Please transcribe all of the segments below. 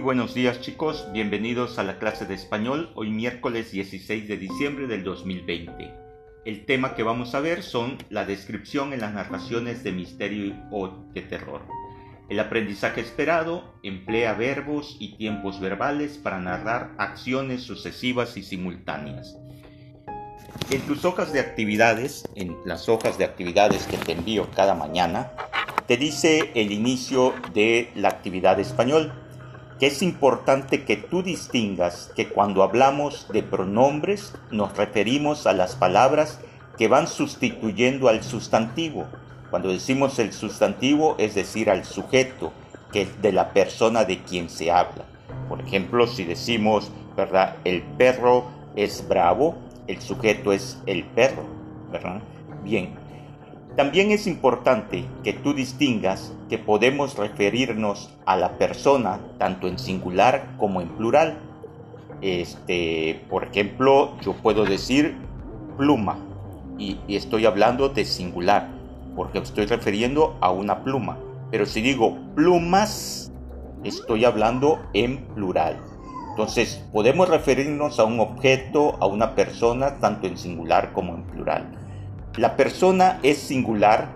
Muy buenos días chicos, bienvenidos a la clase de español hoy miércoles 16 de diciembre del 2020. El tema que vamos a ver son la descripción en las narraciones de misterio o de terror. El aprendizaje esperado emplea verbos y tiempos verbales para narrar acciones sucesivas y simultáneas. En tus hojas de actividades, en las hojas de actividades que te envío cada mañana, te dice el inicio de la actividad español, que es importante que tú distingas que cuando hablamos de pronombres nos referimos a las palabras que van sustituyendo al sustantivo. Cuando decimos el sustantivo es decir al sujeto, que es de la persona de quien se habla. Por ejemplo, si decimos, ¿verdad? El perro es bravo, el sujeto es el perro, ¿verdad? Bien, también es importante que tú distingas que podemos referirnos a la persona tanto en singular como en plural. Este, por ejemplo, yo puedo decir pluma y, y estoy hablando de singular porque estoy refiriendo a una pluma. Pero si digo plumas, estoy hablando en plural. Entonces, podemos referirnos a un objeto, a una persona, tanto en singular como en plural. La persona es singular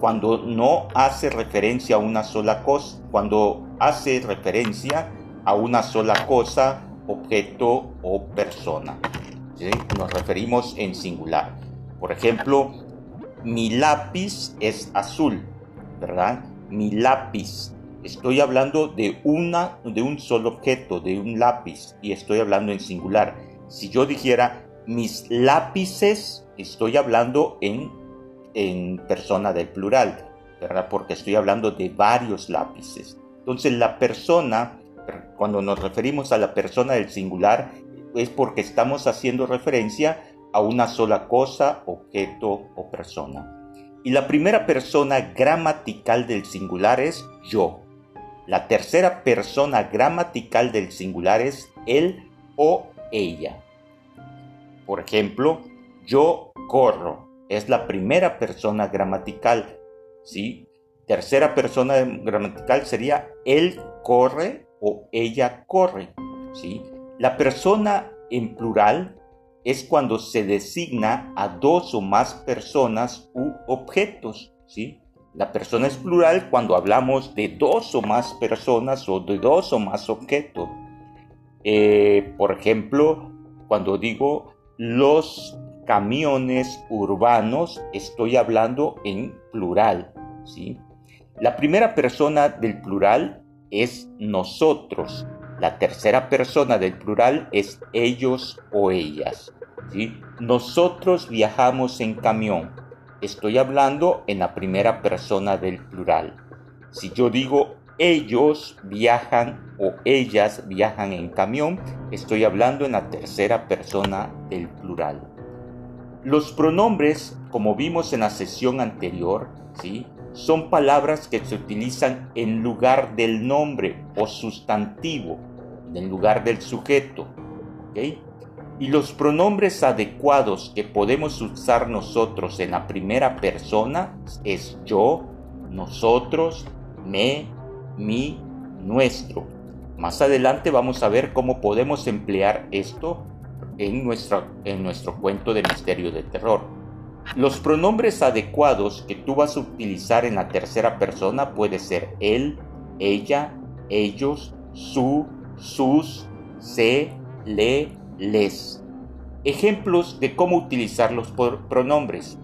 cuando no hace referencia a una sola cosa, cuando hace referencia a una sola cosa, objeto o persona. Nos referimos en singular. Por ejemplo, mi lápiz es azul, ¿verdad? Mi lápiz. Estoy hablando de una de un solo objeto, de un lápiz y estoy hablando en singular. Si yo dijera mis lápices estoy hablando en, persona del plural, ¿verdad? Porque estoy hablando de varios lápices. Entonces la persona, cuando nos referimos a la persona del singular, es porque estamos haciendo referencia a una sola cosa, objeto o persona. Y la primera persona gramatical del singular es yo. La tercera persona gramatical del singular es él o ella. Por ejemplo, yo corro. Es la primera persona gramatical. ¿sí? Tercera persona gramatical sería él corre o ella corre. ¿sí? La persona en plural es cuando se designa a dos o más personas u objetos. ¿sí? La persona es plural cuando hablamos de dos o más personas o de dos o más objetos. Eh, por ejemplo, cuando digo los camiones urbanos, estoy hablando en plural, ¿sí? La primera persona del plural es nosotros. La tercera persona del plural es ellos o ellas. ¿sí? Nosotros viajamos en camión. Estoy hablando en la primera persona del plural. Si yo digo ellos viajan o ellas viajan en camión, estoy hablando en la tercera persona del plural. Los pronombres, como vimos en la sesión anterior, ¿sí? son palabras que se utilizan en lugar del nombre o sustantivo, en lugar del sujeto. Y los pronombres adecuados que podemos usar nosotros en la primera persona es yo, nosotros, me, mi, nuestro. Más adelante vamos a ver cómo podemos emplear esto en, en nuestro cuento de misterio de terror. Los pronombres adecuados que tú vas a utilizar en la tercera persona puede ser él, ella, ellos, su, sus, se, le, les. Ejemplos de cómo utilizar los pronombres.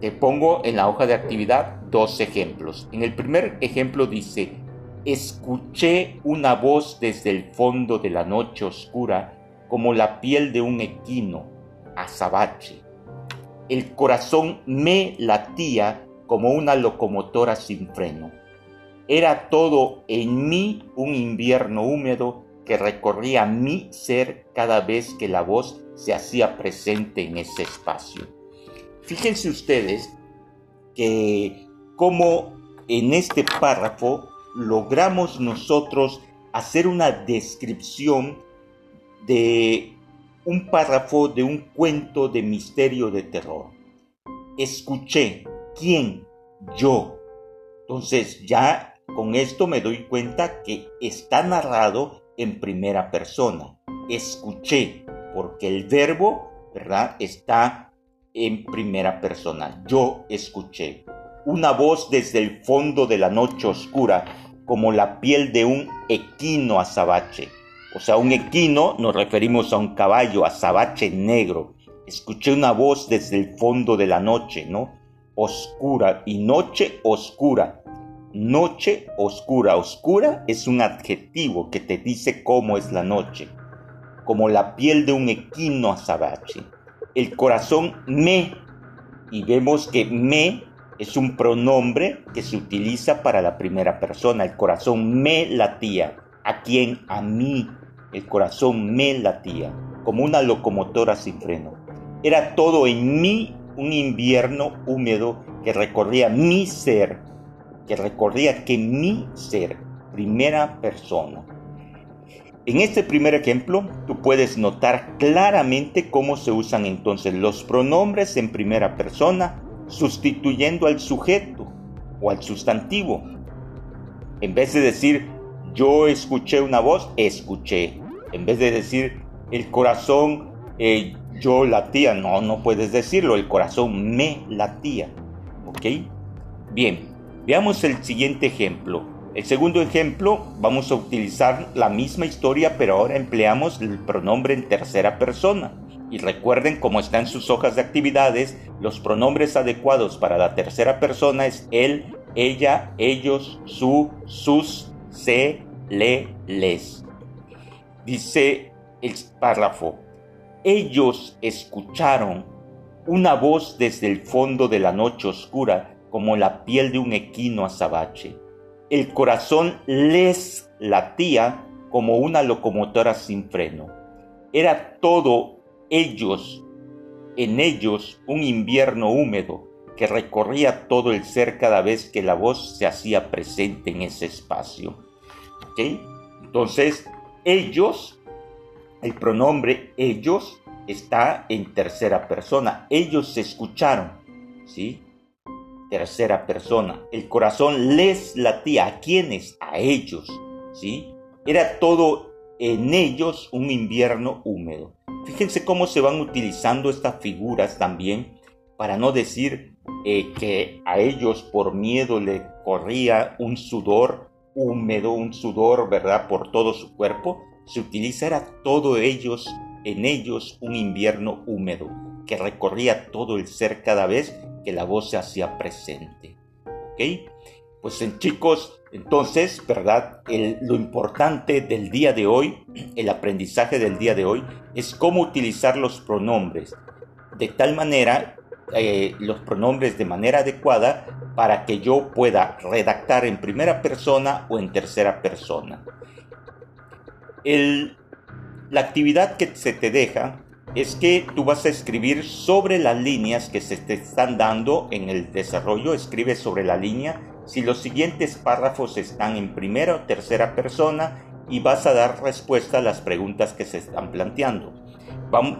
Te pongo en la hoja de actividad dos ejemplos. En el primer ejemplo dice, escuché una voz desde el fondo de la noche oscura como la piel de un equino, azabache. El corazón me latía como una locomotora sin freno. Era todo en mí un invierno húmedo que recorría mi ser cada vez que la voz se hacía presente en ese espacio. Fíjense ustedes que como en este párrafo logramos nosotros hacer una descripción de un párrafo de un cuento de misterio de terror. Escuché, ¿quién? Yo. Entonces ya con esto me doy cuenta que está narrado en primera persona. Escuché, porque el verbo, ¿verdad? Está en primera persona. Yo escuché. Una voz desde el fondo de la noche oscura, como la piel de un equino azabache. O sea, un equino nos referimos a un caballo azabache negro. Escuché una voz desde el fondo de la noche, ¿no? Oscura y noche oscura. Noche oscura. Oscura es un adjetivo que te dice cómo es la noche. Como la piel de un equino azabache. El corazón me. Y vemos que me es un pronombre que se utiliza para la primera persona. El corazón me latía. ¿A quién? A mí. El corazón me latía, como una locomotora sin freno. Era todo en mí un invierno húmedo que recorría mi ser, que recorría que mi ser, primera persona. En este primer ejemplo, tú puedes notar claramente cómo se usan entonces los pronombres en primera persona sustituyendo al sujeto o al sustantivo. En vez de decir yo escuché una voz, escuché. En vez de decir el corazón eh, yo latía, no, no puedes decirlo, el corazón me latía. ¿Ok? Bien, veamos el siguiente ejemplo. El segundo ejemplo, vamos a utilizar la misma historia, pero ahora empleamos el pronombre en tercera persona. Y recuerden, como está en sus hojas de actividades, los pronombres adecuados para la tercera persona es él, ella, ellos, su, sus, se, le, les. Dice el párrafo, ellos escucharon una voz desde el fondo de la noche oscura como la piel de un equino azabache. El corazón les latía como una locomotora sin freno. Era todo ellos, en ellos un invierno húmedo que recorría todo el ser cada vez que la voz se hacía presente en ese espacio. Entonces, ellos, el pronombre ellos está en tercera persona. Ellos se escucharon, ¿sí? Tercera persona. El corazón les latía. ¿A quiénes? A ellos, ¿sí? Era todo en ellos un invierno húmedo. Fíjense cómo se van utilizando estas figuras también para no decir eh, que a ellos por miedo le corría un sudor húmedo, un sudor, ¿verdad?, por todo su cuerpo. Se utiliza era todo ellos, en ellos un invierno húmedo que recorría todo el ser cada vez que la voz se hacía presente. ¿Ok? Pues en chicos, entonces, ¿verdad? lo importante del día de hoy, el aprendizaje del día de hoy, es cómo utilizar los pronombres. De tal manera, eh, los pronombres de manera adecuada para que yo pueda redactar en primera persona o en tercera persona. la actividad que se te deja es que tú vas a escribir sobre las líneas que se te están dando en el desarrollo, escribe sobre la línea si los siguientes párrafos están en primera o tercera persona y vas a dar respuesta a las preguntas que se están planteando.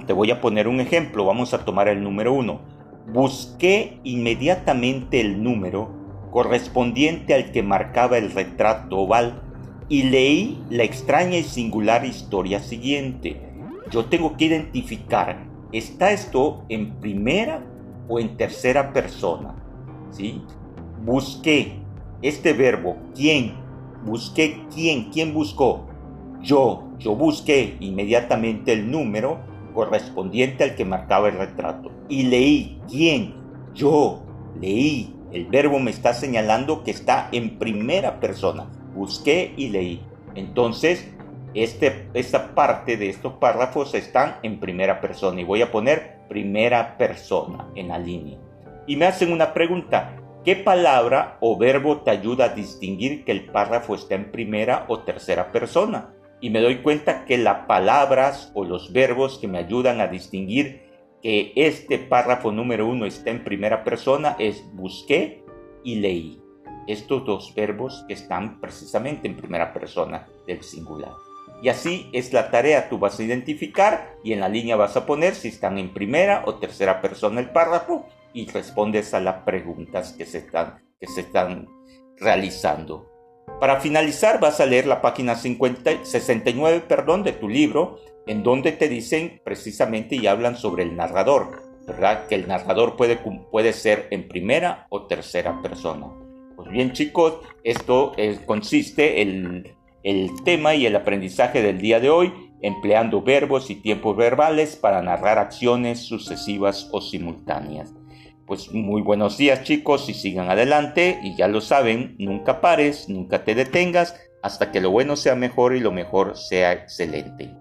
te voy a poner un ejemplo, vamos a tomar el número uno. Busqué inmediatamente el número correspondiente al que marcaba el retrato oval y leí la extraña y singular historia siguiente. Yo tengo que identificar, ¿está esto en primera o en tercera persona? ¿Sí? busqué. Este verbo, ¿quién? Busqué quién, ¿quién buscó? Yo, yo busqué inmediatamente el número correspondiente al que marcaba el retrato. Y leí, ¿quién? Yo, leí. El verbo me está señalando que está en primera persona. Busqué y leí. Entonces, este, esta parte de estos párrafos están en primera persona y voy a poner primera persona en la línea. Y me hacen una pregunta, ¿Qué palabra o verbo te ayuda a distinguir que el párrafo está en primera o tercera persona? Y me doy cuenta que las palabras o los verbos que me ayudan a distinguir que este párrafo número uno está en primera persona es busqué y leí. Estos dos verbos están precisamente en primera persona del singular. Y así es la tarea, tú vas a identificar y en la línea vas a poner si están en primera o tercera persona el párrafo y respondes a las preguntas que se están, que se están realizando. Para finalizar vas a leer la página 50, 69 perdón, de tu libro, en donde te dicen precisamente y hablan sobre el narrador, ¿verdad? Que el narrador puede, puede ser en primera o tercera persona. Pues bien chicos, esto consiste el, el tema y el aprendizaje del día de hoy, empleando verbos y tiempos verbales para narrar acciones sucesivas o simultáneas. Pues muy buenos días chicos y sigan adelante y ya lo saben, nunca pares, nunca te detengas hasta que lo bueno sea mejor y lo mejor sea excelente.